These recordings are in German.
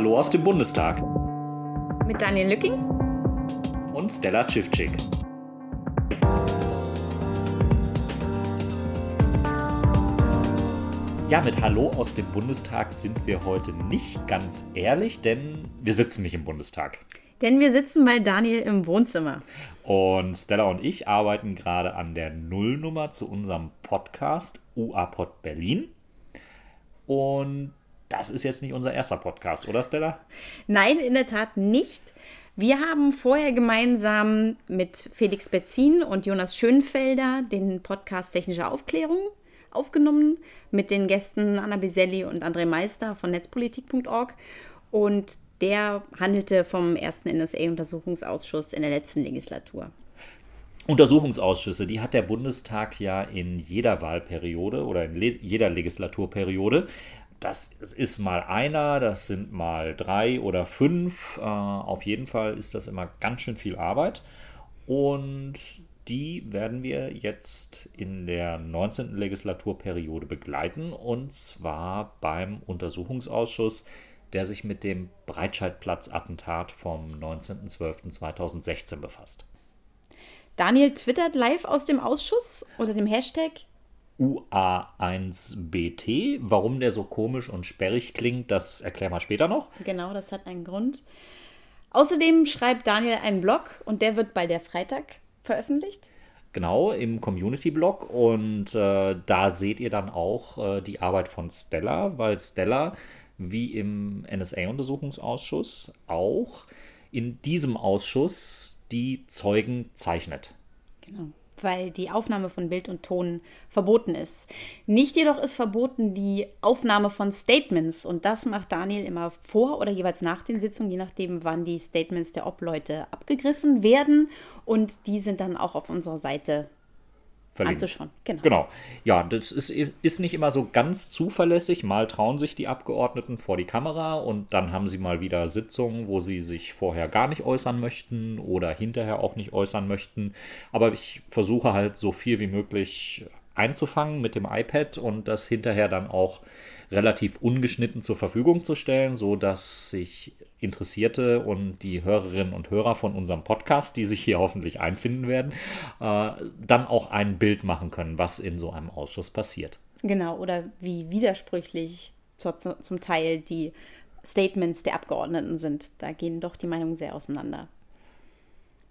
Hallo aus dem Bundestag. Mit Daniel Lücking und Stella Tschiffczyk. Ja, mit Hallo aus dem Bundestag sind wir heute nicht ganz ehrlich, denn wir sitzen nicht im Bundestag. Denn wir sitzen bei Daniel im Wohnzimmer. Und Stella und ich arbeiten gerade an der Nullnummer zu unserem Podcast UAPod Berlin. Und das ist jetzt nicht unser erster Podcast, oder Stella? Nein, in der Tat nicht. Wir haben vorher gemeinsam mit Felix Betzin und Jonas Schönfelder den Podcast Technische Aufklärung aufgenommen mit den Gästen Anna Biselli und André Meister von netzpolitik.org. Und der handelte vom ersten NSA-Untersuchungsausschuss in der letzten Legislatur. Untersuchungsausschüsse, die hat der Bundestag ja in jeder Wahlperiode oder in jeder Legislaturperiode. Das ist mal einer, das sind mal drei oder fünf. Äh, auf jeden Fall ist das immer ganz schön viel Arbeit. Und die werden wir jetzt in der 19. Legislaturperiode begleiten. Und zwar beim Untersuchungsausschuss, der sich mit dem Breitscheidplatz-Attentat vom 19.12.2016 befasst. Daniel twittert live aus dem Ausschuss unter dem Hashtag UA1BT. Warum der so komisch und sperrig klingt, das erklären wir später noch. Genau, das hat einen Grund. Außerdem schreibt Daniel einen Blog und der wird bald der Freitag veröffentlicht. Genau, im Community-Blog und äh, da seht ihr dann auch äh, die Arbeit von Stella, weil Stella, wie im NSA-Untersuchungsausschuss, auch in diesem Ausschuss die Zeugen zeichnet. Genau weil die Aufnahme von Bild und Ton verboten ist. Nicht jedoch ist verboten die Aufnahme von Statements und das macht Daniel immer vor oder jeweils nach den Sitzungen, je nachdem, wann die Statements der Obleute abgegriffen werden und die sind dann auch auf unserer Seite verlinkt. anzuschauen. Genau. genau. Ja, das ist, ist nicht immer so ganz zuverlässig. Mal trauen sich die Abgeordneten vor die Kamera und dann haben sie mal wieder Sitzungen, wo sie sich vorher gar nicht äußern möchten oder hinterher auch nicht äußern möchten. Aber ich versuche halt so viel wie möglich einzufangen mit dem iPad und das hinterher dann auch relativ ungeschnitten zur Verfügung zu stellen, sodass sich Interessierte und die Hörerinnen und Hörer von unserem Podcast, die sich hier hoffentlich einfinden werden, äh, dann auch ein Bild machen können, was in so einem Ausschuss passiert. Genau, oder wie widersprüchlich zu, zum Teil die Statements der Abgeordneten sind. Da gehen doch die Meinungen sehr auseinander.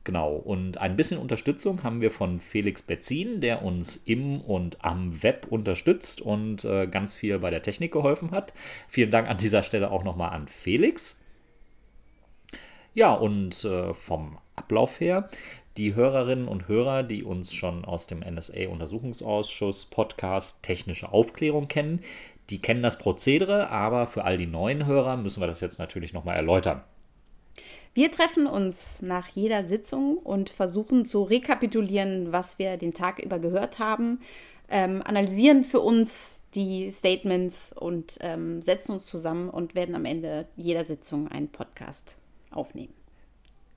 Genau, und ein bisschen Unterstützung haben wir von Felix Betzin, der uns im und am Web unterstützt und äh, ganz viel bei der Technik geholfen hat. Vielen Dank an dieser Stelle auch nochmal an Felix. Ja, und äh, vom Ablauf her, die Hörerinnen und Hörer, die uns schon aus dem NSA-Untersuchungsausschuss Podcast Technische Aufklärung kennen, die kennen das Prozedere, aber für all die neuen Hörer müssen wir das jetzt natürlich nochmal erläutern. Wir treffen uns nach jeder Sitzung und versuchen zu rekapitulieren, was wir den Tag über gehört haben, ähm, analysieren für uns die Statements und ähm, setzen uns zusammen und werden am Ende jeder Sitzung einen Podcast aufnehmen.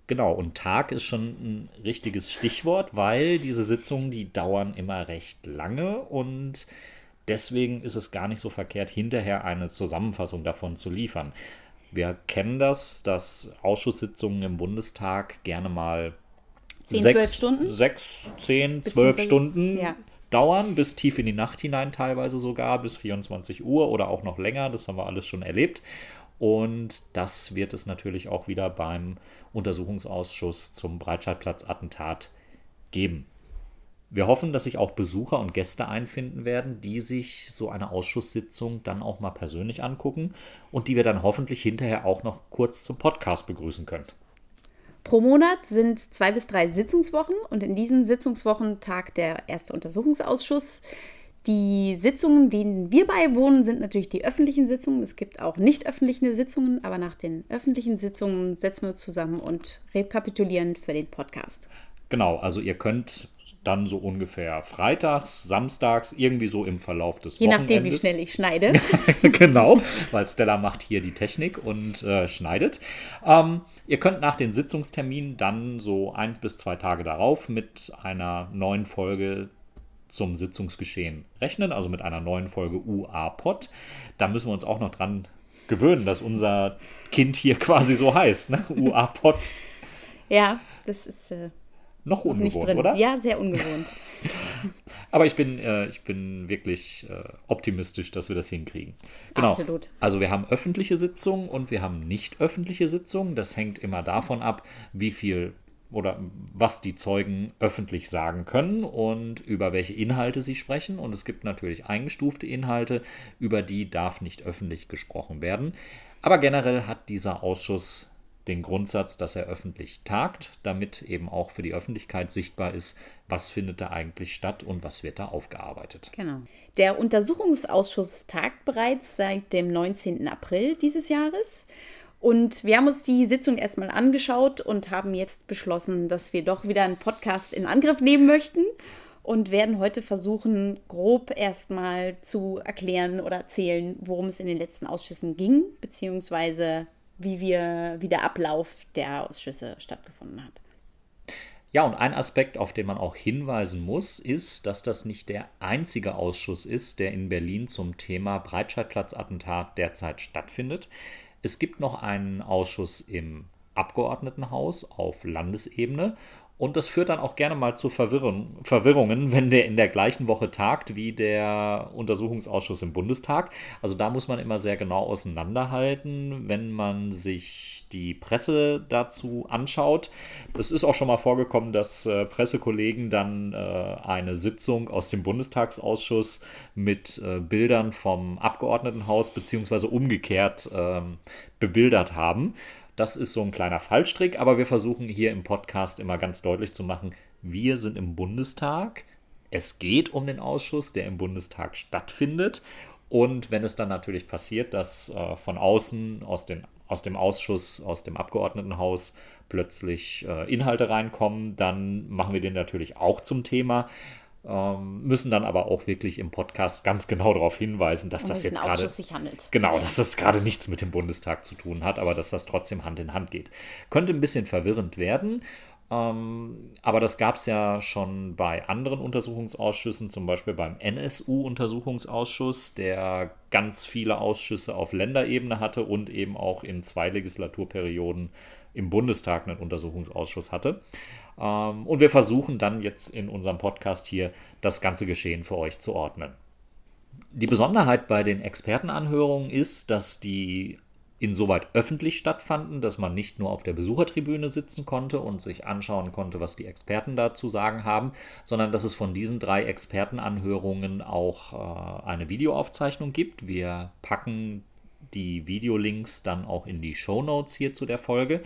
Genau, und Tag ist schon ein richtiges Stichwort, weil diese Sitzungen, die dauern immer recht lange und deswegen ist es gar nicht so verkehrt, hinterher eine Zusammenfassung davon zu liefern. Wir kennen das, dass Ausschusssitzungen im Bundestag gerne mal 10, sechs, 12 Stunden? Sechs, zehn, zwölf Stunden ja. dauern, bis tief in die Nacht hinein teilweise sogar, bis 24 Uhr oder auch noch länger. Das haben wir alles schon erlebt. Und das wird es natürlich auch wieder beim Untersuchungsausschuss zum Breitscheidplatz-Attentat geben. Wir hoffen, dass sich auch Besucher und Gäste einfinden werden, die sich so eine Ausschusssitzung dann auch mal persönlich angucken und die wir dann hoffentlich hinterher auch noch kurz zum Podcast begrüßen können. Pro Monat sind zwei bis drei Sitzungswochen und in diesen Sitzungswochen tagt der erste Untersuchungsausschuss. Die Sitzungen, denen wir beiwohnen, sind natürlich die öffentlichen Sitzungen. Es gibt auch nicht öffentliche Sitzungen, aber nach den öffentlichen Sitzungen setzen wir uns zusammen und rekapitulieren für den Podcast. Genau, also ihr könnt dann so ungefähr freitags, samstags, irgendwie so im Verlauf des Je Wochenendes. Je nachdem, wie schnell ich schneide. genau, weil Stella macht hier die Technik und äh, schneidet. Ähm, ihr könnt nach den Sitzungsterminen dann so ein bis zwei Tage darauf mit einer neuen Folge zum Sitzungsgeschehen rechnen, also mit einer neuen Folge UA-Pod. Da müssen wir uns auch noch dran gewöhnen, dass unser Kind hier quasi so heißt, ne? UA-Pod. Ja, das ist äh, noch ungewohnt, nicht drin. oder? Ja, sehr ungewohnt. Aber ich bin, äh, ich bin wirklich äh, optimistisch, dass wir das hinkriegen. Genau. Absolut. Also wir haben öffentliche Sitzungen und wir haben nicht öffentliche Sitzungen. Das hängt immer davon ab, wie viel oder was die Zeugen öffentlich sagen können und über welche Inhalte sie sprechen. Und es gibt natürlich eingestufte Inhalte, über die darf nicht öffentlich gesprochen werden. Aber generell hat dieser Ausschuss den Grundsatz, dass er öffentlich tagt, damit eben auch für die Öffentlichkeit sichtbar ist, was findet da eigentlich statt und was wird da aufgearbeitet. Genau. Der Untersuchungsausschuss tagt bereits seit dem 19. April dieses Jahres. Und wir haben uns die Sitzung erstmal angeschaut und haben jetzt beschlossen, dass wir doch wieder einen Podcast in Angriff nehmen möchten und werden heute versuchen, grob erstmal zu erklären oder erzählen, worum es in den letzten Ausschüssen ging, beziehungsweise wie, wir, wie der Ablauf der Ausschüsse stattgefunden hat. Ja, und ein Aspekt, auf den man auch hinweisen muss, ist, dass das nicht der einzige Ausschuss ist, der in Berlin zum Thema Breitscheidplatzattentat derzeit stattfindet. Es gibt noch einen Ausschuss im Abgeordnetenhaus auf Landesebene und das führt dann auch gerne mal zu Verwirrung, Verwirrungen, wenn der in der gleichen Woche tagt wie der Untersuchungsausschuss im Bundestag. Also da muss man immer sehr genau auseinanderhalten, wenn man sich die Presse dazu anschaut. Es ist auch schon mal vorgekommen, dass äh, Pressekollegen dann äh, eine Sitzung aus dem Bundestagsausschuss mit äh, Bildern vom Abgeordnetenhaus beziehungsweise umgekehrt ähm, bebildert haben. Das ist so ein kleiner Fallstrick, aber wir versuchen hier im Podcast immer ganz deutlich zu machen, wir sind im Bundestag. Es geht um den Ausschuss, der im Bundestag stattfindet. Und wenn es dann natürlich passiert, dass äh, von außen, aus, den, aus dem Ausschuss, aus dem Abgeordnetenhaus plötzlich äh, Inhalte reinkommen, dann machen wir den natürlich auch zum Thema. Ähm, müssen dann aber auch wirklich im Podcast ganz genau darauf hinweisen, dass das jetzt gerade genau, dass das gerade nichts mit dem Bundestag zu tun hat, aber dass das trotzdem Hand in Hand geht. Könnte ein bisschen verwirrend werden. Ähm, aber das gab es ja schon bei anderen Untersuchungsausschüssen, zum Beispiel beim NSU-Untersuchungsausschuss, der ganz viele Ausschüsse auf Länderebene hatte und eben auch in zwei Legislaturperioden im Bundestag einen Untersuchungsausschuss hatte. Ähm, und wir versuchen dann jetzt in unserem Podcast hier das ganze Geschehen für euch zu ordnen. Die Besonderheit bei den Expertenanhörungen ist, dass die insoweit öffentlich stattfanden, dass man nicht nur auf der Besuchertribüne sitzen konnte und sich anschauen konnte, was die Experten dazu sagen haben, sondern dass es von diesen drei Expertenanhörungen auch äh, eine Videoaufzeichnung gibt. Wir packen die Videolinks dann auch in die Show Notes hier zu der Folge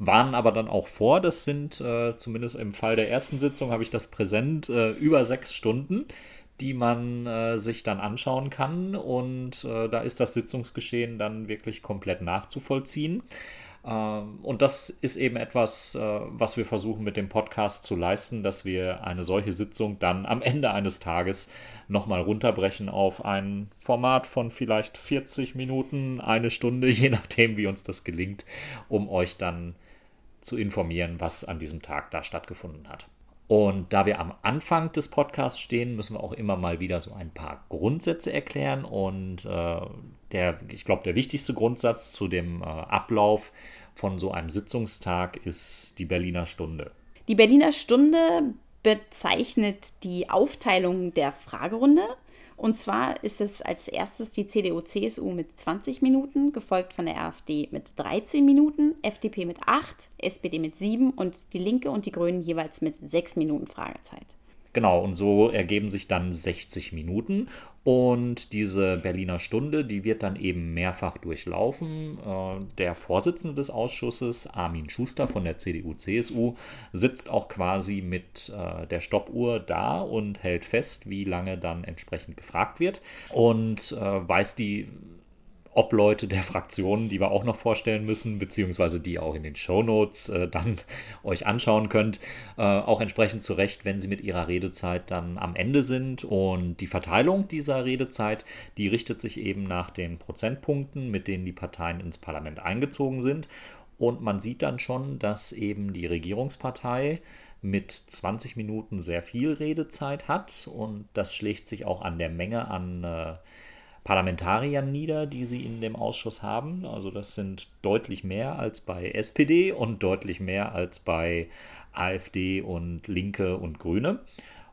waren aber dann auch vor. Das sind äh, zumindest im Fall der ersten Sitzung habe ich das präsent äh, über sechs Stunden, die man äh, sich dann anschauen kann und äh, da ist das Sitzungsgeschehen dann wirklich komplett nachzuvollziehen. Ähm, und das ist eben etwas, äh, was wir versuchen mit dem Podcast zu leisten, dass wir eine solche Sitzung dann am Ende eines Tages nochmal runterbrechen auf ein Format von vielleicht 40 Minuten, eine Stunde, je nachdem, wie uns das gelingt, um euch dann zu informieren, was an diesem Tag da stattgefunden hat. Und da wir am Anfang des Podcasts stehen, müssen wir auch immer mal wieder so ein paar Grundsätze erklären. Und äh, der, ich glaube, der wichtigste Grundsatz zu dem äh, Ablauf von so einem Sitzungstag ist die Berliner Stunde. Die Berliner Stunde bezeichnet die Aufteilung der Fragerunde. Und zwar ist es als erstes die CDU-CSU mit 20 Minuten, gefolgt von der AfD mit 13 Minuten, FDP mit 8, SPD mit 7 und die Linke und die Grünen jeweils mit 6 Minuten Fragezeit. Genau, und so ergeben sich dann 60 Minuten. Und diese Berliner Stunde, die wird dann eben mehrfach durchlaufen. Äh, der Vorsitzende des Ausschusses, Armin Schuster von der CDU-CSU, sitzt auch quasi mit äh, der Stoppuhr da und hält fest, wie lange dann entsprechend gefragt wird und äh, weist die Obleute der Fraktionen, die wir auch noch vorstellen müssen, beziehungsweise die auch in den Shownotes äh, dann euch anschauen könnt, äh, auch entsprechend zurecht, wenn sie mit ihrer Redezeit dann am Ende sind. Und die Verteilung dieser Redezeit, die richtet sich eben nach den Prozentpunkten, mit denen die Parteien ins Parlament eingezogen sind. Und man sieht dann schon, dass eben die Regierungspartei mit 20 Minuten sehr viel Redezeit hat und das schlägt sich auch an der Menge an äh, Parlamentariern nieder, die sie in dem Ausschuss haben. Also das sind deutlich mehr als bei SPD und deutlich mehr als bei AfD und Linke und Grüne.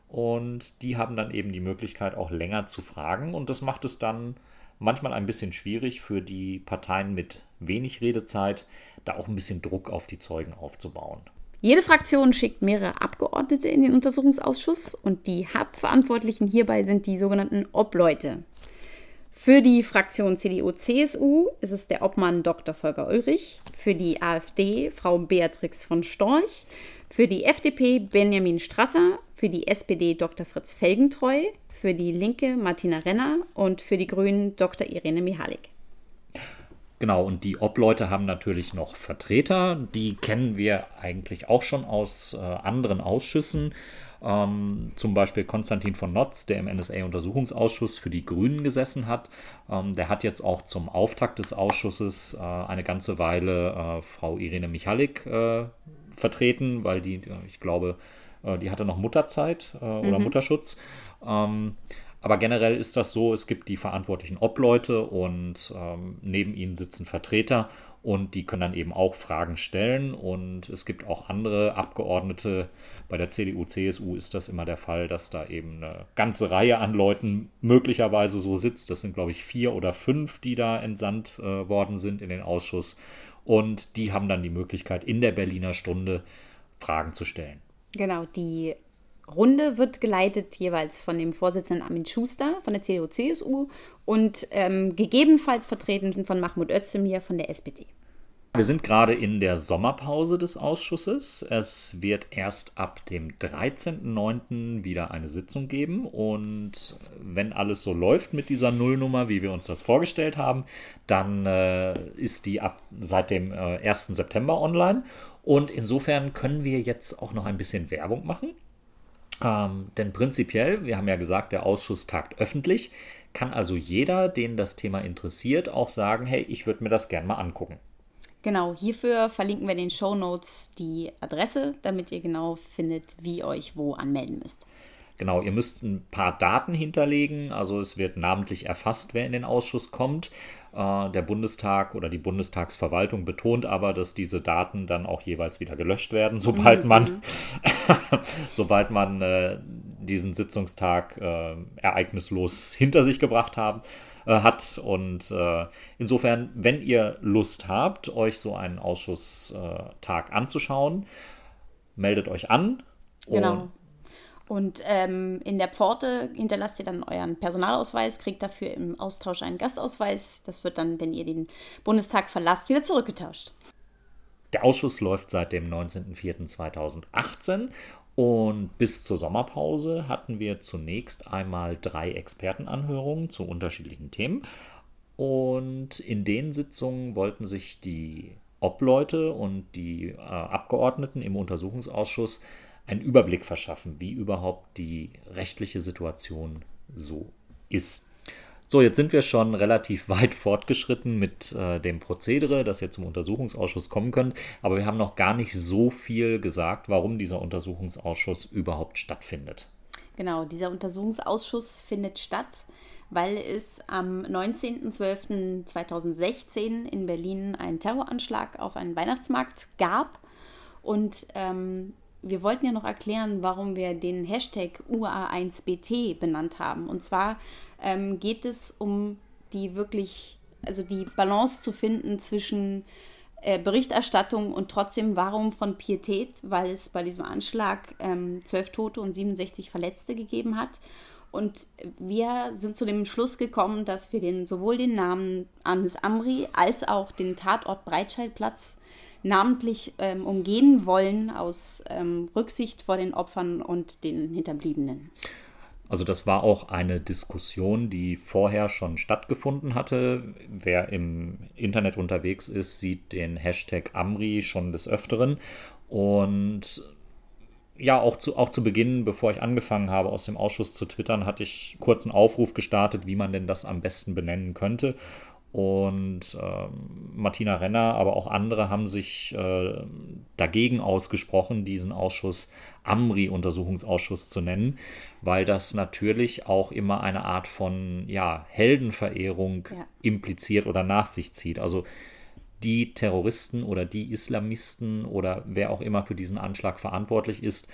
Und die haben dann eben die Möglichkeit, auch länger zu fragen. Und das macht es dann manchmal ein bisschen schwierig für die Parteien mit wenig Redezeit, da auch ein bisschen Druck auf die Zeugen aufzubauen. Jede Fraktion schickt mehrere Abgeordnete in den Untersuchungsausschuss und die Hauptverantwortlichen hierbei sind die sogenannten Obleute. Für die Fraktion CDU-CSU ist es der Obmann Dr. Volker Ulrich, für die AfD Frau Beatrix von Storch, für die FDP Benjamin Strasser, für die SPD Dr. Fritz Felgentreu, für die Linke Martina Renner und für die Grünen Dr. Irene Mihalik. Genau, und die Obleute haben natürlich noch Vertreter. Die kennen wir eigentlich auch schon aus äh, anderen Ausschüssen. Ähm, zum Beispiel Konstantin von Notz, der im NSA-Untersuchungsausschuss für die Grünen gesessen hat. Ähm, der hat jetzt auch zum Auftakt des Ausschusses äh, eine ganze Weile äh, Frau Irene Michalik äh, vertreten, weil die, ich glaube, äh, die hatte noch Mutterzeit äh, oder mhm. Mutterschutz. Ähm, aber generell ist das so, es gibt die verantwortlichen Obleute und ähm, neben ihnen sitzen Vertreter und die können dann eben auch Fragen stellen. Und es gibt auch andere Abgeordnete. Bei der CDU, CSU ist das immer der Fall, dass da eben eine ganze Reihe an Leuten möglicherweise so sitzt. Das sind, glaube ich, vier oder fünf, die da entsandt äh, worden sind in den Ausschuss. Und die haben dann die Möglichkeit, in der Berliner Stunde Fragen zu stellen. Genau, die Runde wird geleitet jeweils von dem Vorsitzenden Armin Schuster von der CDU-CSU und ähm, gegebenenfalls vertreten von Mahmoud Özdemir von der SPD. Wir sind gerade in der Sommerpause des Ausschusses. Es wird erst ab dem 13.09. wieder eine Sitzung geben. Und wenn alles so läuft mit dieser Nullnummer, wie wir uns das vorgestellt haben, dann äh, ist die ab seit dem äh, 1. September online. Und insofern können wir jetzt auch noch ein bisschen Werbung machen. Ähm, denn prinzipiell, wir haben ja gesagt, der Ausschuss tagt öffentlich, kann also jeder, den das Thema interessiert, auch sagen, hey, ich würde mir das gerne mal angucken. Genau, hierfür verlinken wir in den Show Notes die Adresse, damit ihr genau findet, wie ihr euch wo anmelden müsst. Genau, ihr müsst ein paar Daten hinterlegen. Also es wird namentlich erfasst, wer in den Ausschuss kommt. Äh, der Bundestag oder die Bundestagsverwaltung betont aber, dass diese Daten dann auch jeweils wieder gelöscht werden, sobald mhm. man, sobald man äh, diesen Sitzungstag äh, ereignislos hinter sich gebracht haben äh, hat. Und äh, insofern, wenn ihr Lust habt, euch so einen Ausschusstag anzuschauen, meldet euch an. Genau. Und ähm, in der Pforte hinterlasst ihr dann euren Personalausweis, kriegt dafür im Austausch einen Gastausweis. Das wird dann, wenn ihr den Bundestag verlasst, wieder zurückgetauscht. Der Ausschuss läuft seit dem 19.04.2018 und bis zur Sommerpause hatten wir zunächst einmal drei Expertenanhörungen zu unterschiedlichen Themen. Und in den Sitzungen wollten sich die Obleute und die äh, Abgeordneten im Untersuchungsausschuss einen Überblick verschaffen, wie überhaupt die rechtliche Situation so ist. So, jetzt sind wir schon relativ weit fortgeschritten mit äh, dem Prozedere, das ihr zum Untersuchungsausschuss kommen könnt, aber wir haben noch gar nicht so viel gesagt, warum dieser Untersuchungsausschuss überhaupt stattfindet. Genau, dieser Untersuchungsausschuss findet statt, weil es am 19.12.2016 in Berlin einen Terroranschlag auf einen Weihnachtsmarkt gab und ähm, wir wollten ja noch erklären, warum wir den Hashtag UA1BT benannt haben. Und zwar ähm, geht es um die wirklich, also die Balance zu finden zwischen äh, Berichterstattung und trotzdem Warum von Pietät, weil es bei diesem Anschlag ähm, zwölf Tote und 67 Verletzte gegeben hat. Und wir sind zu dem Schluss gekommen, dass wir den, sowohl den Namen Anis Amri als auch den Tatort Breitscheidplatz namentlich ähm, umgehen wollen aus ähm, Rücksicht vor den Opfern und den Hinterbliebenen. Also das war auch eine Diskussion, die vorher schon stattgefunden hatte. Wer im Internet unterwegs ist, sieht den Hashtag Amri schon des Öfteren. Und ja, auch zu, auch zu Beginn, bevor ich angefangen habe, aus dem Ausschuss zu twittern, hatte ich kurz einen Aufruf gestartet, wie man denn das am besten benennen könnte. Und äh, Martina Renner, aber auch andere haben sich äh, dagegen ausgesprochen, diesen Ausschuss Amri-Untersuchungsausschuss zu nennen, weil das natürlich auch immer eine Art von ja, Heldenverehrung ja. impliziert oder nach sich zieht. Also die Terroristen oder die Islamisten oder wer auch immer für diesen Anschlag verantwortlich ist,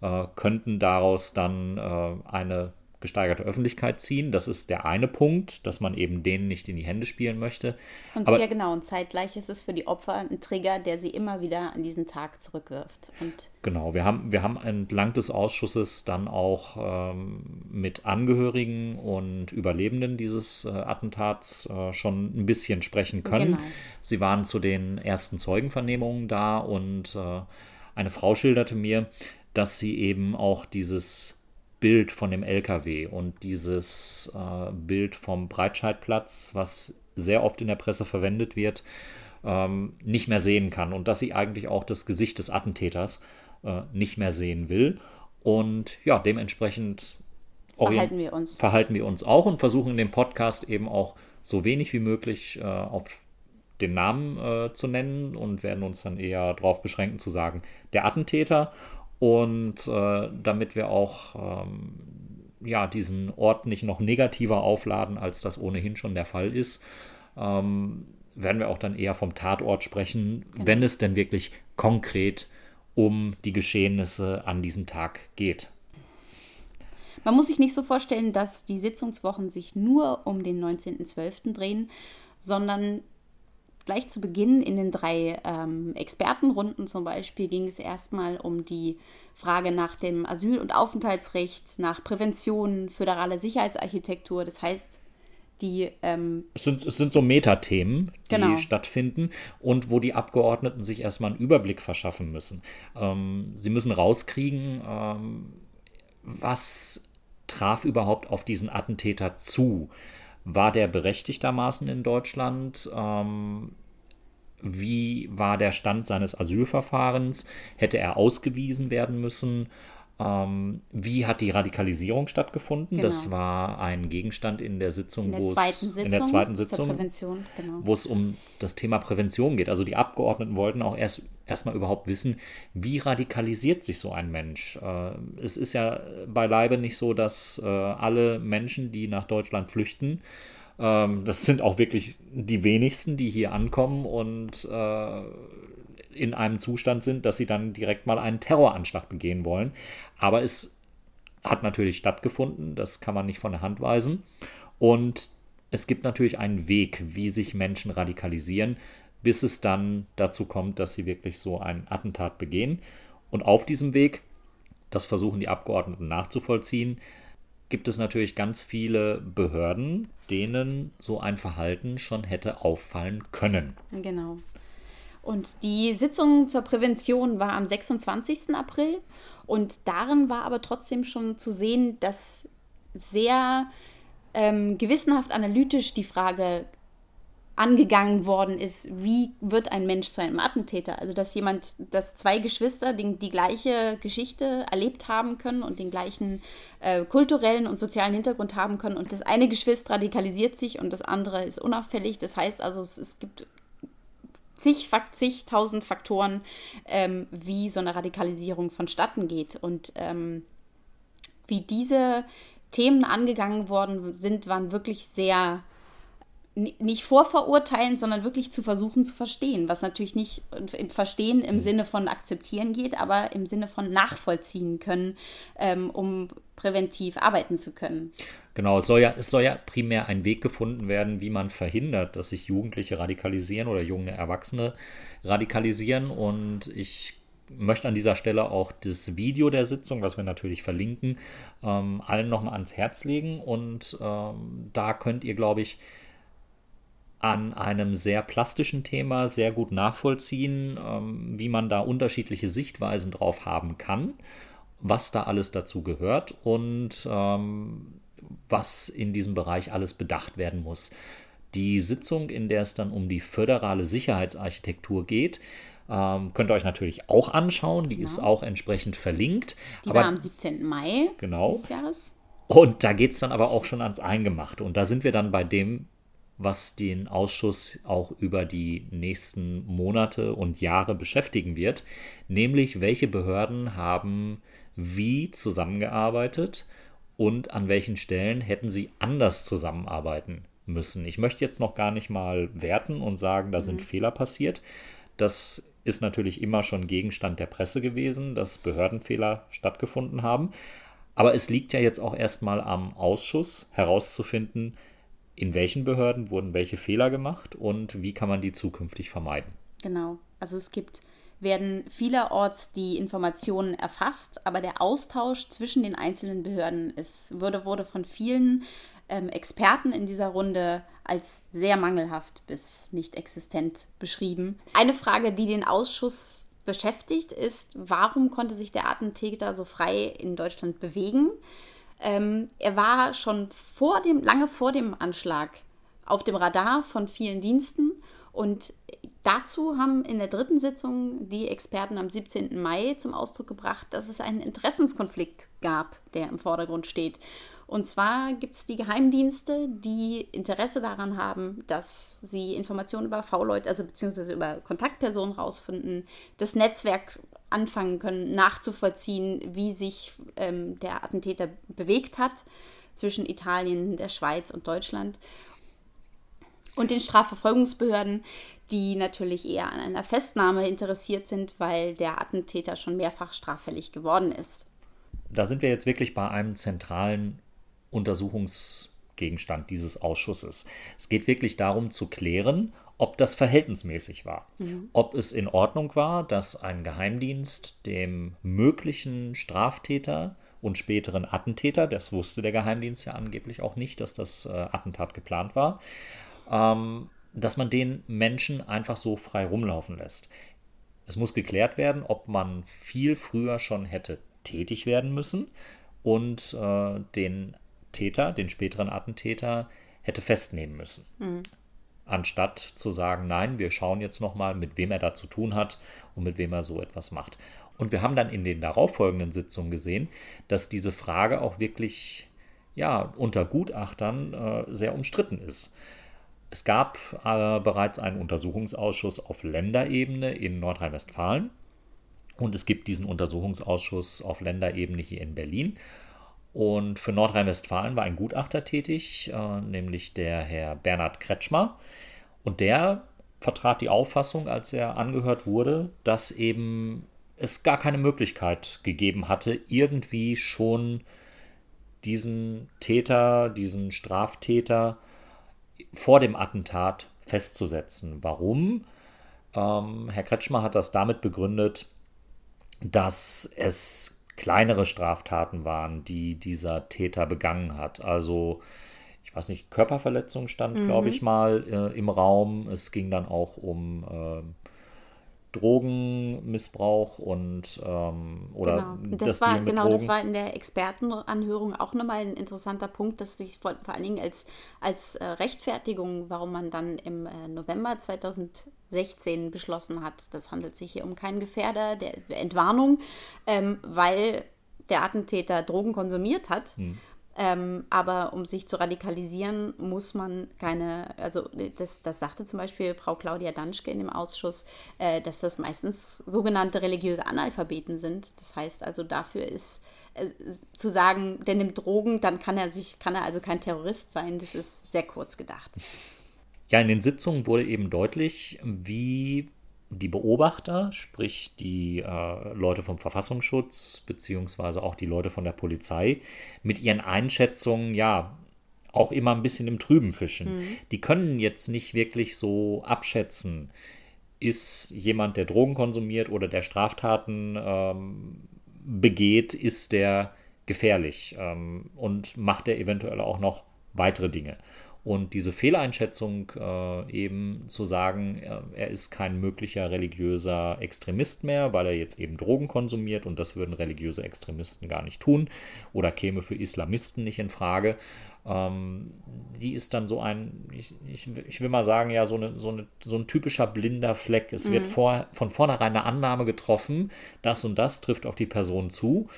äh, könnten daraus dann äh, eine gesteigerte Öffentlichkeit ziehen. Das ist der eine Punkt, dass man eben denen nicht in die Hände spielen möchte. Und Aber, ja, genau. Und zeitgleich ist es für die Opfer ein Trigger, der sie immer wieder an diesen Tag zurückwirft. Und genau, wir haben, wir haben entlang des Ausschusses dann auch ähm, mit Angehörigen und Überlebenden dieses äh, Attentats äh, schon ein bisschen sprechen können. Genau. Sie waren zu den ersten Zeugenvernehmungen da und äh, eine Frau schilderte mir, dass sie eben auch dieses Bild von dem LKW und dieses äh, Bild vom Breitscheidplatz, was sehr oft in der Presse verwendet wird, ähm, nicht mehr sehen kann und dass sie eigentlich auch das Gesicht des Attentäters äh, nicht mehr sehen will. Und ja, dementsprechend verhalten wir uns. Verhalten wir uns auch und versuchen in dem Podcast eben auch so wenig wie möglich äh, auf den Namen äh, zu nennen und werden uns dann eher darauf beschränken zu sagen, der Attentäter und äh, damit wir auch ähm, ja, diesen Ort nicht noch negativer aufladen, als das ohnehin schon der Fall ist, ähm, werden wir auch dann eher vom Tatort sprechen, genau. wenn es denn wirklich konkret um die Geschehnisse an diesem Tag geht. Man muss sich nicht so vorstellen, dass die Sitzungswochen sich nur um den 19.12. drehen, sondern gleich zu Beginn in den drei ähm, Expertenrunden zum Beispiel ging es erstmal um die Frage nach dem Asyl- und Aufenthaltsrecht, nach Prävention, föderale Sicherheitsarchitektur. Das heißt, die. Ähm, es, sind, es sind so Metathemen, die genau. stattfinden und wo die Abgeordneten sich erstmal einen Überblick verschaffen müssen. Ähm, sie müssen rauskriegen, ähm, was traf überhaupt auf diesen Attentäter zu war der berechtigtermaßen in Deutschland? Ähm, wie war der Stand seines Asylverfahrens? Hätte er ausgewiesen werden müssen? Ähm, wie hat die Radikalisierung stattgefunden? Genau. Das war ein Gegenstand in der Sitzung, in der wo es in der zweiten Sitzung, genau. wo es um das Thema Prävention geht. Also die Abgeordneten wollten auch erst erstmal überhaupt wissen, wie radikalisiert sich so ein Mensch. Äh, es ist ja beileibe nicht so, dass äh, alle Menschen, die nach Deutschland flüchten, ähm, das sind auch wirklich die wenigsten, die hier ankommen und äh, in einem Zustand sind, dass sie dann direkt mal einen Terroranschlag begehen wollen. Aber es hat natürlich stattgefunden, das kann man nicht von der Hand weisen. Und es gibt natürlich einen Weg, wie sich Menschen radikalisieren, bis es dann dazu kommt, dass sie wirklich so ein Attentat begehen. Und auf diesem Weg, das versuchen die Abgeordneten nachzuvollziehen, gibt es natürlich ganz viele Behörden, denen so ein Verhalten schon hätte auffallen können. Genau. Und die Sitzung zur Prävention war am 26. April und darin war aber trotzdem schon zu sehen, dass sehr ähm, gewissenhaft analytisch die Frage angegangen worden ist, wie wird ein Mensch zu einem Attentäter? Also, dass jemand, dass zwei Geschwister die, die gleiche Geschichte erlebt haben können und den gleichen äh, kulturellen und sozialen Hintergrund haben können und das eine Geschwister radikalisiert sich und das andere ist unauffällig. Das heißt also, es, es gibt zig, zigtausend Faktoren, ähm, wie so eine Radikalisierung vonstatten geht und ähm, wie diese Themen angegangen worden sind, waren wirklich sehr nicht vorverurteilen, sondern wirklich zu versuchen zu verstehen, was natürlich nicht im Verstehen im mhm. Sinne von akzeptieren geht, aber im Sinne von nachvollziehen können, ähm, um präventiv arbeiten zu können. Genau, es soll, ja, es soll ja primär ein Weg gefunden werden, wie man verhindert, dass sich Jugendliche radikalisieren oder junge Erwachsene radikalisieren. Und ich möchte an dieser Stelle auch das Video der Sitzung, was wir natürlich verlinken, ähm, allen nochmal ans Herz legen. Und ähm, da könnt ihr, glaube ich, an einem sehr plastischen Thema sehr gut nachvollziehen, ähm, wie man da unterschiedliche Sichtweisen drauf haben kann, was da alles dazu gehört und ähm, was in diesem Bereich alles bedacht werden muss. Die Sitzung, in der es dann um die föderale Sicherheitsarchitektur geht, ähm, könnt ihr euch natürlich auch anschauen. Die genau. ist auch entsprechend verlinkt. Die aber, war am 17. Mai genau. dieses Jahres. Und da geht es dann aber auch schon ans Eingemachte. Und da sind wir dann bei dem was den Ausschuss auch über die nächsten Monate und Jahre beschäftigen wird, nämlich welche Behörden haben wie zusammengearbeitet und an welchen Stellen hätten sie anders zusammenarbeiten müssen. Ich möchte jetzt noch gar nicht mal werten und sagen, da sind mhm. Fehler passiert. Das ist natürlich immer schon Gegenstand der Presse gewesen, dass Behördenfehler stattgefunden haben. Aber es liegt ja jetzt auch erstmal am Ausschuss herauszufinden, in welchen Behörden wurden welche Fehler gemacht und wie kann man die zukünftig vermeiden. Genau. Also es gibt werden vielerorts die Informationen erfasst, aber der Austausch zwischen den einzelnen Behörden ist, wurde, wurde von vielen ähm, Experten in dieser Runde als sehr mangelhaft bis nicht existent beschrieben. Eine Frage, die den Ausschuss beschäftigt, ist, warum konnte sich der Attentäter so frei in Deutschland bewegen? Ähm, er war schon vor dem, lange vor dem Anschlag auf dem Radar von vielen Diensten und dazu haben in der dritten Sitzung die Experten am 17. Mai zum Ausdruck gebracht, dass es einen Interessenskonflikt gab, der im Vordergrund steht. Und zwar gibt es die Geheimdienste, die Interesse daran haben, dass sie Informationen über V-Leute, also beziehungsweise über Kontaktpersonen rausfinden, das Netzwerk anfangen können, nachzuvollziehen, wie sich ähm, der Attentäter bewegt hat zwischen Italien, der Schweiz und Deutschland. Und den Strafverfolgungsbehörden, die natürlich eher an einer Festnahme interessiert sind, weil der Attentäter schon mehrfach straffällig geworden ist. Da sind wir jetzt wirklich bei einem zentralen Untersuchungsgegenstand dieses Ausschusses. Es geht wirklich darum zu klären, ob das verhältnismäßig war. Mhm. Ob es in Ordnung war, dass ein Geheimdienst dem möglichen Straftäter und späteren Attentäter, das wusste der Geheimdienst ja angeblich auch nicht, dass das äh, Attentat geplant war, ähm, dass man den Menschen einfach so frei rumlaufen lässt. Es muss geklärt werden, ob man viel früher schon hätte tätig werden müssen und äh, den Täter, den späteren Attentäter, hätte festnehmen müssen. Mhm. Anstatt zu sagen, nein, wir schauen jetzt nochmal, mit wem er da zu tun hat und mit wem er so etwas macht. Und wir haben dann in den darauffolgenden Sitzungen gesehen, dass diese Frage auch wirklich ja, unter Gutachtern äh, sehr umstritten ist. Es gab äh, bereits einen Untersuchungsausschuss auf Länderebene in Nordrhein-Westfalen und es gibt diesen Untersuchungsausschuss auf Länderebene hier in Berlin. Und für Nordrhein-Westfalen war ein Gutachter tätig, äh, nämlich der Herr Bernhard Kretschmer. Und der vertrat die Auffassung, als er angehört wurde, dass eben es gar keine Möglichkeit gegeben hatte, irgendwie schon diesen Täter, diesen Straftäter vor dem Attentat festzusetzen. Warum? Ähm, Herr Kretschmer hat das damit begründet, dass es kleinere Straftaten waren, die dieser Täter begangen hat. Also ich weiß nicht, Körperverletzung stand, mhm. glaube ich, mal äh, im Raum. Es ging dann auch um äh, Drogenmissbrauch und ähm, oder genau. das, war genau das war in der Expertenanhörung auch nochmal ein interessanter Punkt, dass sich vor, vor allen Dingen als als äh, Rechtfertigung, warum man dann im äh, November 2016 beschlossen hat, das handelt sich hier um keinen Gefährder der Entwarnung, ähm, weil der Attentäter Drogen konsumiert hat. Hm. Ähm, aber um sich zu radikalisieren, muss man keine, also das, das sagte zum Beispiel Frau Claudia Danschke in dem Ausschuss, äh, dass das meistens sogenannte religiöse Analphabeten sind. Das heißt also, dafür ist äh, zu sagen, der nimmt Drogen, dann kann er sich, kann er also kein Terrorist sein. Das ist sehr kurz gedacht. Ja, in den Sitzungen wurde eben deutlich, wie die Beobachter, sprich die äh, Leute vom Verfassungsschutz, beziehungsweise auch die Leute von der Polizei, mit ihren Einschätzungen, ja, auch immer ein bisschen im Trüben fischen. Mhm. Die können jetzt nicht wirklich so abschätzen, ist jemand, der Drogen konsumiert oder der Straftaten ähm, begeht, ist der gefährlich ähm, und macht er eventuell auch noch weitere Dinge. Und diese Fehleinschätzung äh, eben zu sagen, äh, er ist kein möglicher religiöser Extremist mehr, weil er jetzt eben Drogen konsumiert und das würden religiöse Extremisten gar nicht tun oder käme für Islamisten nicht in Frage. Ähm, die ist dann so ein, ich, ich, ich, will mal sagen, ja, so, eine, so, eine, so ein typischer blinder Fleck. Es mhm. wird vor, von vornherein eine Annahme getroffen, das und das trifft auf die Person zu.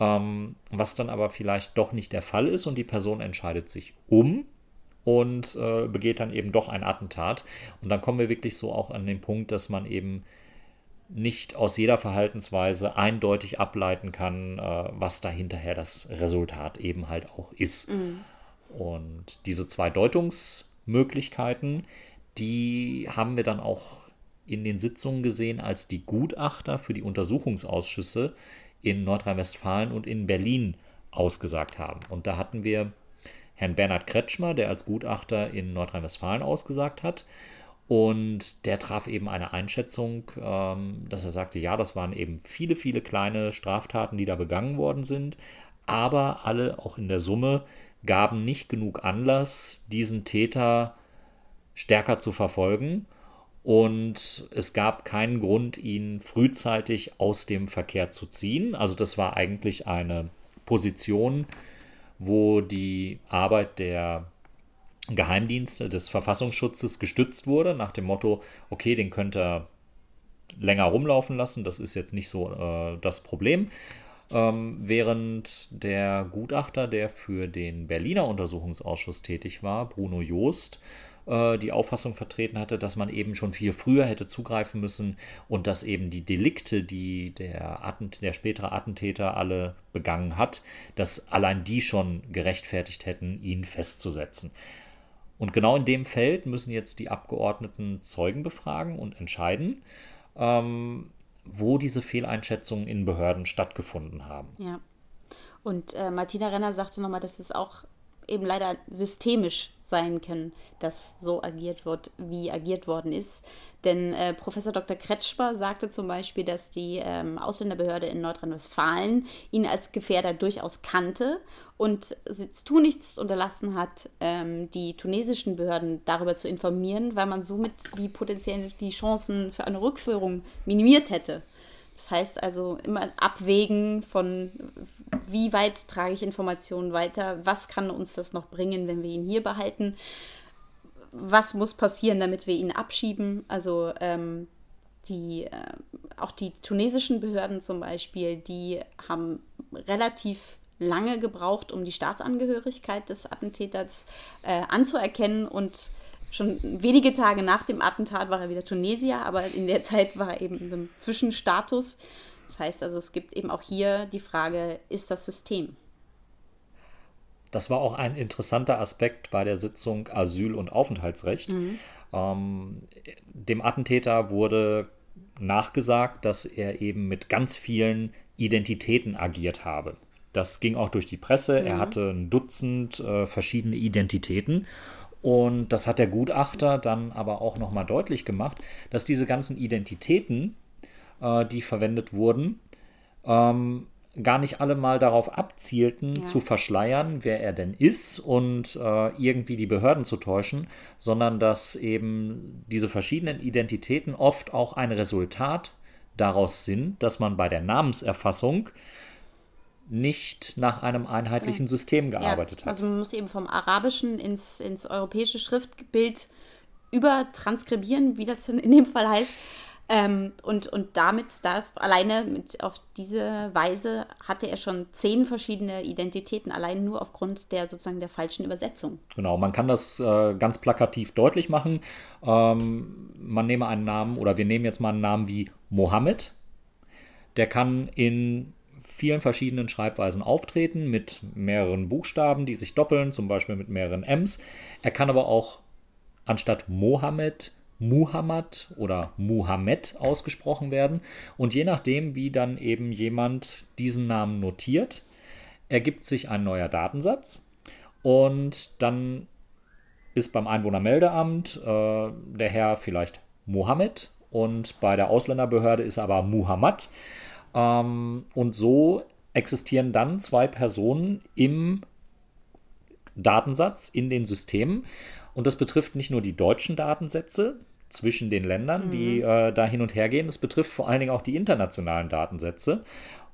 Ähm, was dann aber vielleicht doch nicht der Fall ist und die Person entscheidet sich um und äh, begeht dann eben doch ein Attentat. Und dann kommen wir wirklich so auch an den Punkt, dass man eben nicht aus jeder Verhaltensweise eindeutig ableiten kann, äh, was da hinterher das Resultat eben halt auch ist. Mhm. Und diese zwei Deutungsmöglichkeiten, die haben wir dann auch in den Sitzungen gesehen, als die Gutachter für die Untersuchungsausschüsse in Nordrhein-Westfalen und in Berlin ausgesagt haben. Und da hatten wir Herrn Bernhard Kretschmer, der als Gutachter in Nordrhein-Westfalen ausgesagt hat. Und der traf eben eine Einschätzung, ähm, dass er sagte, ja, das waren eben viele, viele kleine Straftaten, die da begangen worden sind, aber alle auch in der Summe gaben nicht genug Anlass, diesen Täter stärker zu verfolgen. Und es gab keinen Grund, ihn frühzeitig aus dem Verkehr zu ziehen. Also das war eigentlich eine Position, wo die Arbeit der Geheimdienste des Verfassungsschutzes gestützt wurde, nach dem Motto, okay, den könnt ihr länger rumlaufen lassen, das ist jetzt nicht so äh, das Problem. Ähm, während der Gutachter, der für den Berliner Untersuchungsausschuss tätig war, Bruno Joost, äh, die Auffassung vertreten hatte, dass man eben schon viel früher hätte zugreifen müssen und dass eben die Delikte, die der, Attent der spätere Attentäter alle begangen hat, dass allein die schon gerechtfertigt hätten, ihn festzusetzen. Und genau in dem Feld müssen jetzt die Abgeordneten Zeugen befragen und entscheiden, ähm, wo diese Fehleinschätzungen in Behörden stattgefunden haben. Ja. Und äh, Martina Renner sagte nochmal, dass es auch eben leider systemisch sein kann, dass so agiert wird, wie agiert worden ist. Denn äh, Professor Dr. Kretschmer sagte zum Beispiel, dass die ähm, Ausländerbehörde in Nordrhein-Westfalen ihn als Gefährder durchaus kannte und tu nichts unterlassen hat, ähm, die tunesischen Behörden darüber zu informieren, weil man somit die potenziellen die Chancen für eine Rückführung minimiert hätte. Das heißt also immer abwägen von, wie weit trage ich Informationen weiter, was kann uns das noch bringen, wenn wir ihn hier behalten, was muss passieren, damit wir ihn abschieben. Also ähm, die, äh, auch die tunesischen Behörden zum Beispiel, die haben relativ lange gebraucht, um die Staatsangehörigkeit des Attentäters äh, anzuerkennen und schon wenige Tage nach dem Attentat war er wieder Tunesier, aber in der Zeit war er eben in so einem Zwischenstatus. Das heißt also, es gibt eben auch hier die Frage, ist das System? Das war auch ein interessanter Aspekt bei der Sitzung Asyl- und Aufenthaltsrecht. Mhm. Ähm, dem Attentäter wurde nachgesagt, dass er eben mit ganz vielen Identitäten agiert habe. Das ging auch durch die Presse. Mhm. Er hatte ein Dutzend äh, verschiedene Identitäten. Und das hat der Gutachter dann aber auch nochmal deutlich gemacht, dass diese ganzen Identitäten, äh, die verwendet wurden, ähm, gar nicht alle mal darauf abzielten, ja. zu verschleiern, wer er denn ist und äh, irgendwie die Behörden zu täuschen, sondern dass eben diese verschiedenen Identitäten oft auch ein Resultat daraus sind, dass man bei der Namenserfassung nicht nach einem einheitlichen ja. System gearbeitet ja, hat. Also man muss eben vom Arabischen ins, ins europäische Schriftbild übertranskribieren, wie das in dem Fall heißt. Ähm, und, und damit darf alleine mit, auf diese Weise hatte er schon zehn verschiedene Identitäten, allein nur aufgrund der sozusagen der falschen Übersetzung. Genau, man kann das äh, ganz plakativ deutlich machen. Ähm, man nehme einen Namen oder wir nehmen jetzt mal einen Namen wie Mohammed. Der kann in vielen verschiedenen Schreibweisen auftreten, mit mehreren Buchstaben, die sich doppeln, zum Beispiel mit mehreren Ms. Er kann aber auch anstatt Mohammed Muhammad oder Muhammad ausgesprochen werden. Und je nachdem, wie dann eben jemand diesen Namen notiert, ergibt sich ein neuer Datensatz. Und dann ist beim Einwohnermeldeamt äh, der Herr vielleicht Mohammed und bei der Ausländerbehörde ist er aber Muhammad. Ähm, und so existieren dann zwei Personen im Datensatz, in den Systemen. Und das betrifft nicht nur die deutschen Datensätze zwischen den Ländern, mhm. die äh, da hin und her gehen, es betrifft vor allen Dingen auch die internationalen Datensätze.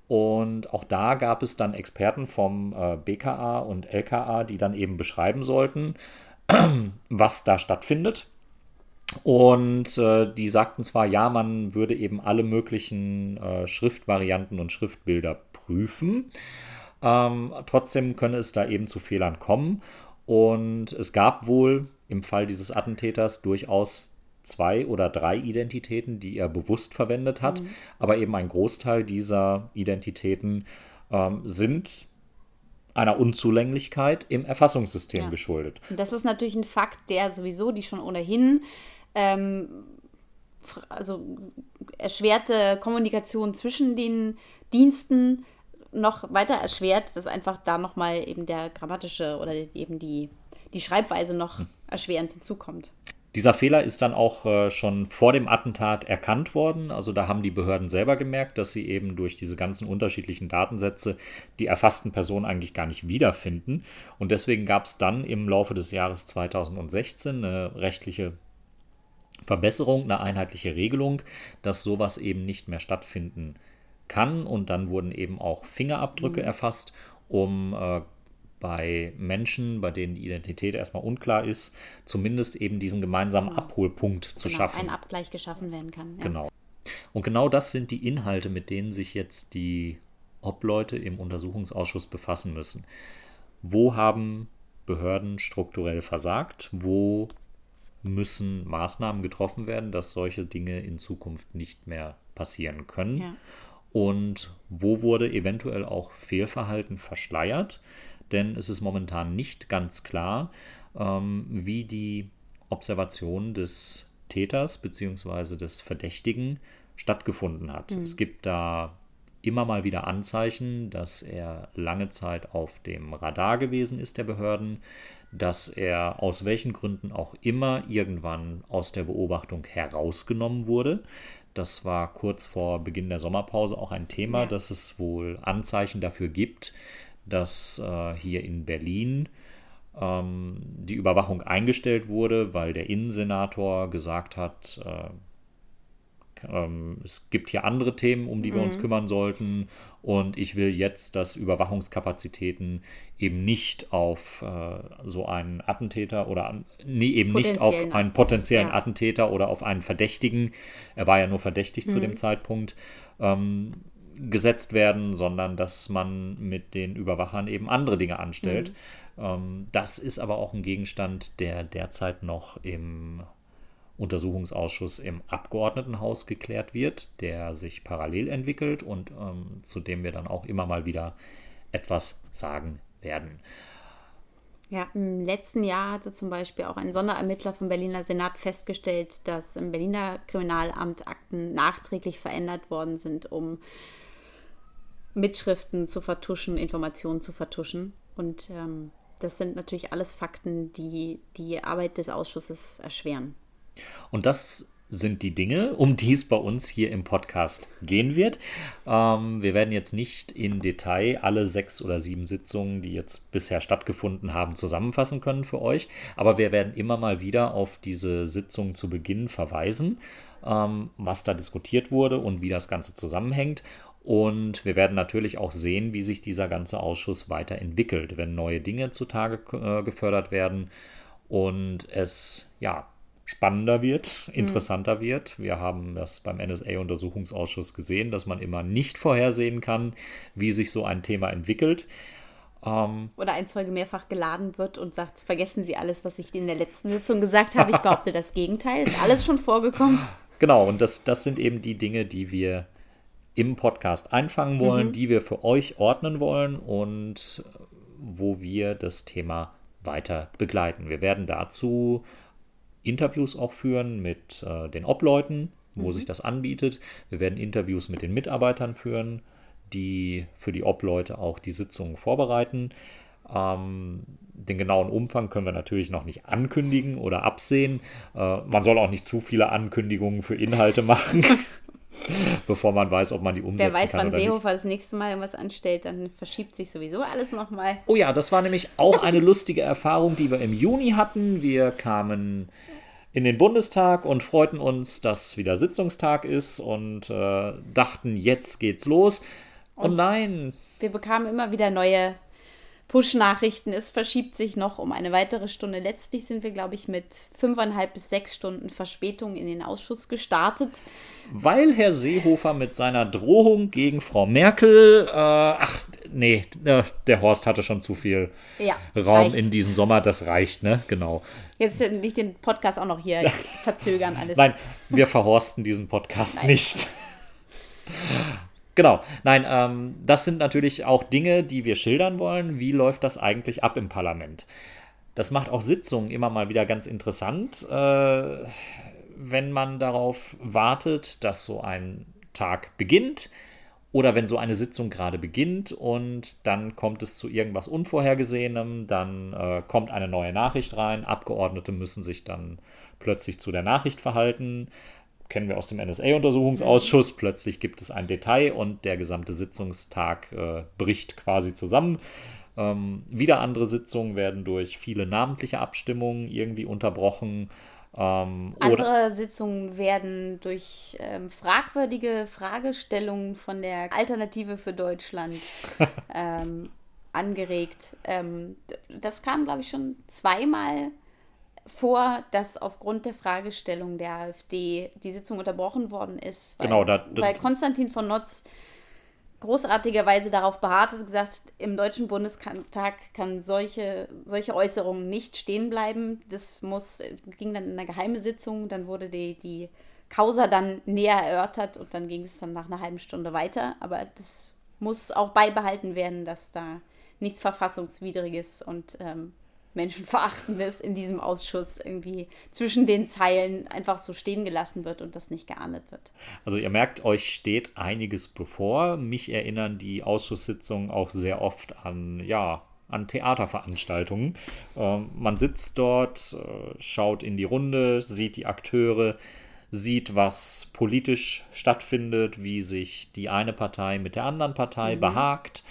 Und auch da gab es dann Experten vom äh, BKA und LKA, die dann eben beschreiben sollten, was da stattfindet. Und äh, die sagten zwar, ja, man würde eben alle möglichen äh, Schriftvarianten und Schriftbilder prüfen. Ähm, trotzdem könne es da eben zu Fehlern kommen. Und es gab wohl im Fall dieses Attentäters durchaus zwei oder drei Identitäten, die er bewusst verwendet hat. Mhm. Aber eben ein Großteil dieser Identitäten ähm, sind einer Unzulänglichkeit im Erfassungssystem ja. geschuldet. Und das ist natürlich ein Fakt, der sowieso die schon ohnehin ähm, also erschwerte Kommunikation zwischen den Diensten noch weiter erschwert, dass einfach da nochmal eben der grammatische oder eben die, die Schreibweise noch hm. erschwerend hinzukommt. Dieser Fehler ist dann auch äh, schon vor dem Attentat erkannt worden. Also da haben die Behörden selber gemerkt, dass sie eben durch diese ganzen unterschiedlichen Datensätze die erfassten Personen eigentlich gar nicht wiederfinden. Und deswegen gab es dann im Laufe des Jahres 2016 eine rechtliche Verbesserung, eine einheitliche Regelung, dass sowas eben nicht mehr stattfinden kann. Und dann wurden eben auch Fingerabdrücke mhm. erfasst, um äh, bei Menschen, bei denen die Identität erstmal unklar ist, zumindest eben diesen gemeinsamen genau. Abholpunkt zu genau, schaffen. Ein Abgleich geschaffen werden kann. Ja. Genau. Und genau das sind die Inhalte, mit denen sich jetzt die Obleute im Untersuchungsausschuss befassen müssen. Wo haben Behörden strukturell versagt? Wo müssen Maßnahmen getroffen werden, dass solche Dinge in Zukunft nicht mehr passieren können? Ja. Und wo wurde eventuell auch Fehlverhalten verschleiert? denn es ist momentan nicht ganz klar, ähm, wie die Observation des Täters bzw. des Verdächtigen stattgefunden hat. Mhm. Es gibt da immer mal wieder Anzeichen, dass er lange Zeit auf dem Radar gewesen ist der Behörden, dass er aus welchen Gründen auch immer irgendwann aus der Beobachtung herausgenommen wurde. Das war kurz vor Beginn der Sommerpause auch ein Thema, ja. dass es wohl Anzeichen dafür gibt, dass äh, hier in Berlin ähm, die Überwachung eingestellt wurde, weil der Innensenator gesagt hat, äh, ähm, es gibt hier andere Themen, um die wir mhm. uns kümmern sollten. Und ich will jetzt, dass Überwachungskapazitäten eben nicht auf äh, so einen Attentäter oder nee, eben nicht auf einen potenziellen ja. Attentäter oder auf einen Verdächtigen, er war ja nur verdächtig mhm. zu dem Zeitpunkt, ähm, gesetzt werden, sondern dass man mit den Überwachern eben andere Dinge anstellt. Mhm. Ähm, das ist aber auch ein Gegenstand, der derzeit noch im Untersuchungsausschuss im Abgeordnetenhaus geklärt wird, der sich parallel entwickelt und ähm, zu dem wir dann auch immer mal wieder etwas sagen werden. Ja, im letzten Jahr hatte zum Beispiel auch ein Sonderermittler vom Berliner Senat festgestellt, dass im Berliner Kriminalamt Akten nachträglich verändert worden sind, um Mitschriften zu vertuschen, Informationen zu vertuschen. Und ähm, das sind natürlich alles Fakten, die die Arbeit des Ausschusses erschweren. Und das sind die Dinge, um die es bei uns hier im Podcast gehen wird. Ähm, wir werden jetzt nicht in Detail alle sechs oder sieben Sitzungen, die jetzt bisher stattgefunden haben, zusammenfassen können für euch, aber wir werden immer mal wieder auf diese Sitzung zu Beginn verweisen, ähm, was da diskutiert wurde und wie das Ganze zusammenhängt. Und wir werden natürlich auch sehen, wie sich dieser ganze Ausschuss weiterentwickelt, wenn neue Dinge zutage äh, gefördert werden und es ja spannender wird, mhm. interessanter mhm. wird. Wir haben das beim NSA-Untersuchungsausschuss gesehen, dass man immer nicht vorhersehen kann, wie sich so ein Thema entwickelt. Ähm, Oder ein Zeuge mehrfach geladen wird und sagt, vergessen Sie alles, was ich in der letzten Sitzung gesagt habe. Ich behaupte das Gegenteil. Ist alles schon vorgekommen. Genau, und das, das sind eben die Dinge, die wir im Podcast einfangen wollen, mhm. die wir für euch ordnen wollen und wo wir das Thema weiter begleiten. Wir werden dazu Interviews auch führen mit äh, den Obleuten, wo mhm. sich das anbietet. Wir werden Interviews mit den Mitarbeitern führen, die für die Obleute auch die Sitzungen vorbereiten. Ähm, den genauen Umfang können wir natürlich noch nicht ankündigen oder absehen. Äh, man soll auch nicht zu viele Ankündigungen für Inhalte machen. bevor man weiß, ob man die umsetzen kann. Wer weiß, kann wann Seehofer das nächste Mal irgendwas anstellt, dann verschiebt sich sowieso alles nochmal. Oh ja, das war nämlich auch eine lustige Erfahrung, die wir im Juni hatten. Wir kamen in den Bundestag und freuten uns, dass wieder Sitzungstag ist und äh, dachten, jetzt geht's los. Und, und nein. Wir bekamen immer wieder neue Push-Nachrichten. Es verschiebt sich noch um eine weitere Stunde. Letztlich sind wir, glaube ich, mit fünfeinhalb bis sechs Stunden Verspätung in den Ausschuss gestartet. Weil Herr Seehofer mit seiner Drohung gegen Frau Merkel, äh, ach nee, äh, der Horst hatte schon zu viel Ja, Raum reicht. in diesem Sommer, das reicht, ne? Genau. Jetzt nicht den Podcast auch noch hier verzögern alles. Nein, wir verhorsten diesen Podcast nicht. Genau, nein, ähm, das sind natürlich auch Dinge, die wir schildern wollen. Wie läuft das eigentlich ab im Parlament? Das macht auch Sitzungen immer mal wieder ganz interessant, äh, wenn man darauf wartet, dass so ein Tag beginnt oder wenn so eine Sitzung gerade beginnt und dann kommt es zu irgendwas Unvorhergesehenem, dann äh, kommt eine neue Nachricht rein, Abgeordnete müssen sich dann plötzlich zu der Nachricht verhalten. Kennen wir aus dem NSA-Untersuchungsausschuss. Plötzlich gibt es ein Detail und der gesamte Sitzungstag äh, bricht quasi zusammen. Ähm, wieder andere Sitzungen werden durch viele namentliche Abstimmungen irgendwie unterbrochen. Ähm, Andere Sitzungen werden durch ähm, fragwürdige Fragestellungen von der Alternative für Deutschland ähm, angeregt. Ähm, das kam, glaube ich, schon zweimal vor, dass aufgrund der Fragestellung der AfD die Sitzung unterbrochen worden ist. Weil, Genau, da- da- weil Konstantin von Notz großartigerweise darauf beharrt hat, gesagt, im Deutschen Bundestag kann solche, solche Äußerungen nicht stehen bleiben. Das muss, ging dann in eine geheime Sitzung, dann wurde die, die Causa dann näher erörtert und dann ging es dann nach einer halben Stunde weiter. Aber das muss auch beibehalten werden, dass da nichts Verfassungswidriges und ähm, Menschenverachtendes in diesem Ausschuss irgendwie zwischen den Zeilen einfach so stehen gelassen wird und das nicht geahndet wird. Also ihr merkt, euch steht einiges bevor. Mich erinnern die Ausschusssitzungen auch sehr oft an, ja, an Theaterveranstaltungen. Ähm, man sitzt dort, äh, schaut in die Runde, sieht die Akteure, sieht, was politisch stattfindet, wie sich die eine Partei mit der anderen Partei behagt,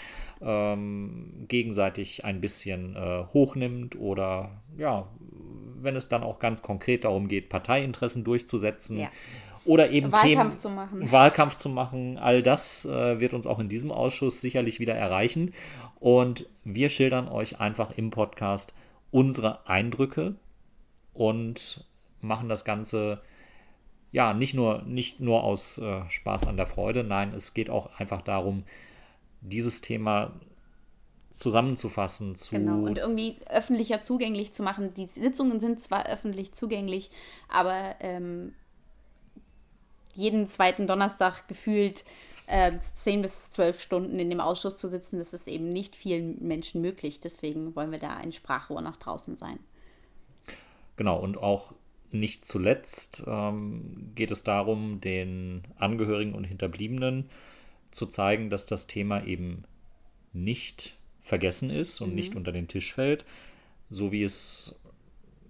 ähm, gegenseitig ein bisschen äh, hochnimmt oder ja, wenn es dann auch ganz konkret darum geht, Parteiinteressen durchzusetzen. Ja. Oder eben Wahlkampf Themen, zu machen. Wahlkampf zu machen. All das äh, wird uns auch in diesem Ausschuss sicherlich wieder erreichen. Und wir schildern euch einfach im Podcast unsere Eindrücke und machen das Ganze ja nicht nur, nicht nur aus äh, Spaß an der Freude. Nein, es geht auch einfach darum, dieses Thema zusammenzufassen zu Genau, und irgendwie öffentlicher zugänglich zu machen. Die Sitzungen sind zwar öffentlich zugänglich, aber ähm, jeden zweiten Donnerstag gefühlt äh, 10 bis 12 Stunden in dem Ausschuss zu sitzen, das ist eben nicht vielen Menschen möglich. Deswegen wollen wir da ein Sprachrohr nach draußen sein. Genau, und auch nicht zuletzt ähm, geht es darum, den Angehörigen und Hinterbliebenen zu zeigen, dass das Thema eben nicht vergessen ist und nicht unter den Tisch fällt, so wie es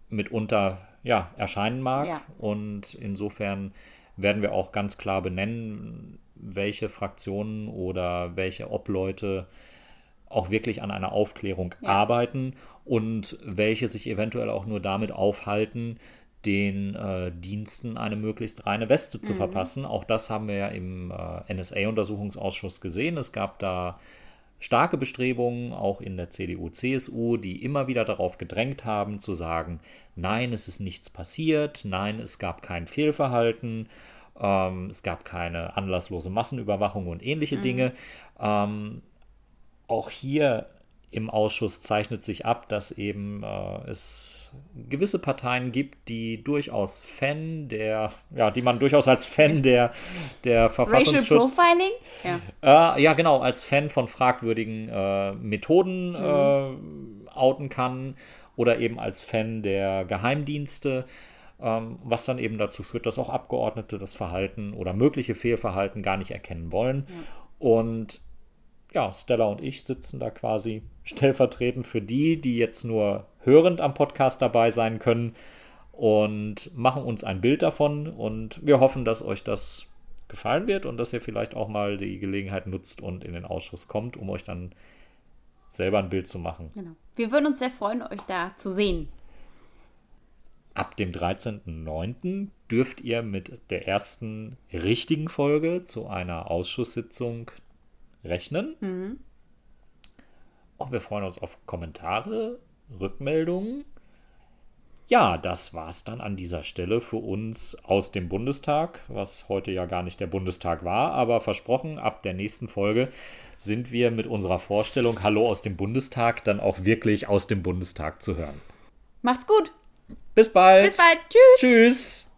mitunter ja, erscheinen mag. Ja. Und insofern werden wir auch ganz klar benennen, welche Fraktionen oder welche Obleute auch wirklich an einer Aufklärung arbeiten und welche sich eventuell auch nur damit aufhalten, den äh, Diensten eine möglichst reine Weste zu verpassen. Auch das haben wir ja im äh, NSA-Untersuchungsausschuss gesehen. Es gab da starke Bestrebungen, auch in der CDU, CSU, die immer wieder darauf gedrängt haben, zu sagen, nein, es ist nichts passiert, nein, es gab kein Fehlverhalten, ähm, es gab keine anlasslose Massenüberwachung und ähnliche Dinge. Ähm, auch hier im Ausschuss zeichnet sich ab, dass eben äh, es gewisse Parteien gibt, die durchaus Fan der, ja, die man durchaus als Fan der, der Racial Verfassungsschutz Profiling? Ja. äh, ja, genau, als Fan von fragwürdigen äh, Methoden äh, outen kann oder eben als Fan der Geheimdienste, ähm, was dann eben dazu führt, dass auch Abgeordnete das Verhalten oder mögliche Fehlverhalten gar nicht erkennen wollen. Und ja, Stella und ich sitzen da quasi stellvertretend für die, die jetzt nur hörend am Podcast dabei sein können und machen uns ein Bild davon und wir hoffen, dass euch das gefallen wird und dass ihr vielleicht auch mal die Gelegenheit nutzt und in den Ausschuss kommt, um euch dann selber ein Bild zu machen. Genau. Wir würden uns sehr freuen, euch da zu sehen. Ab dem 13.09. dürft ihr mit der ersten richtigen Folge zu einer Ausschusssitzung rechnen. Und auch. Wir freuen uns auf Kommentare, Rückmeldungen. Ja, das war's dann an dieser Stelle für uns aus dem Bundestag, was heute ja gar nicht der Bundestag war, aber versprochen, ab der nächsten Folge sind wir mit unserer Vorstellung Hallo aus dem Bundestag dann auch wirklich aus dem Bundestag zu hören. Macht's gut. Bis bald. Bis bald. Tschüss. Tschüss.